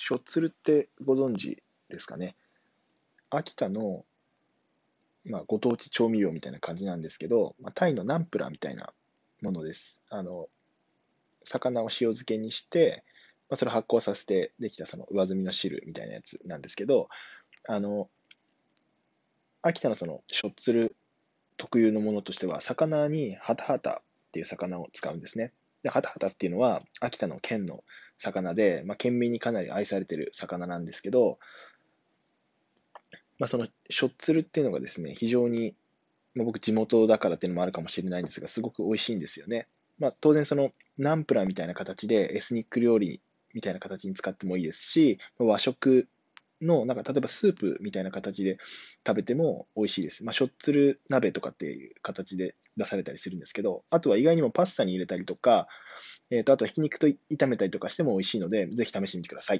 しょっつるってご存知ですかね。秋田の、まあ、ご当地調味料みたいな感じなんですけど、まあ、タイのナンプラーみたいなものです。あの魚を塩漬けにして、まあ、それを発酵させてできたその上澄みの汁みたいなやつなんですけど、あの秋田のそのしょっつる特有のものとしては、魚にハタハタっていう魚を使うんですね。で、ハタハタっていうのは秋田の県の魚で、まあ、県民にかなり愛されてる魚なんですけど、まあ、そのしょっつるっていうのがですね、非常に、まあ、僕地元だからっていうのもあるかもしれないんですが、すごく美味しいんですよね。まあ、当然そのナンプラーみたいな形でエスニック料理みたいな形に使ってもいいですし、和食の、なんか例えばスープみたいな形で食べても美味しいです。まあ、しょっつる鍋とかっていう形で出されたりするんですけど、あとは意外にもパスタに入れたりとか、えー、とあとはひき肉と炒めたりとかしても美味しいので、ぜひ試してみてください。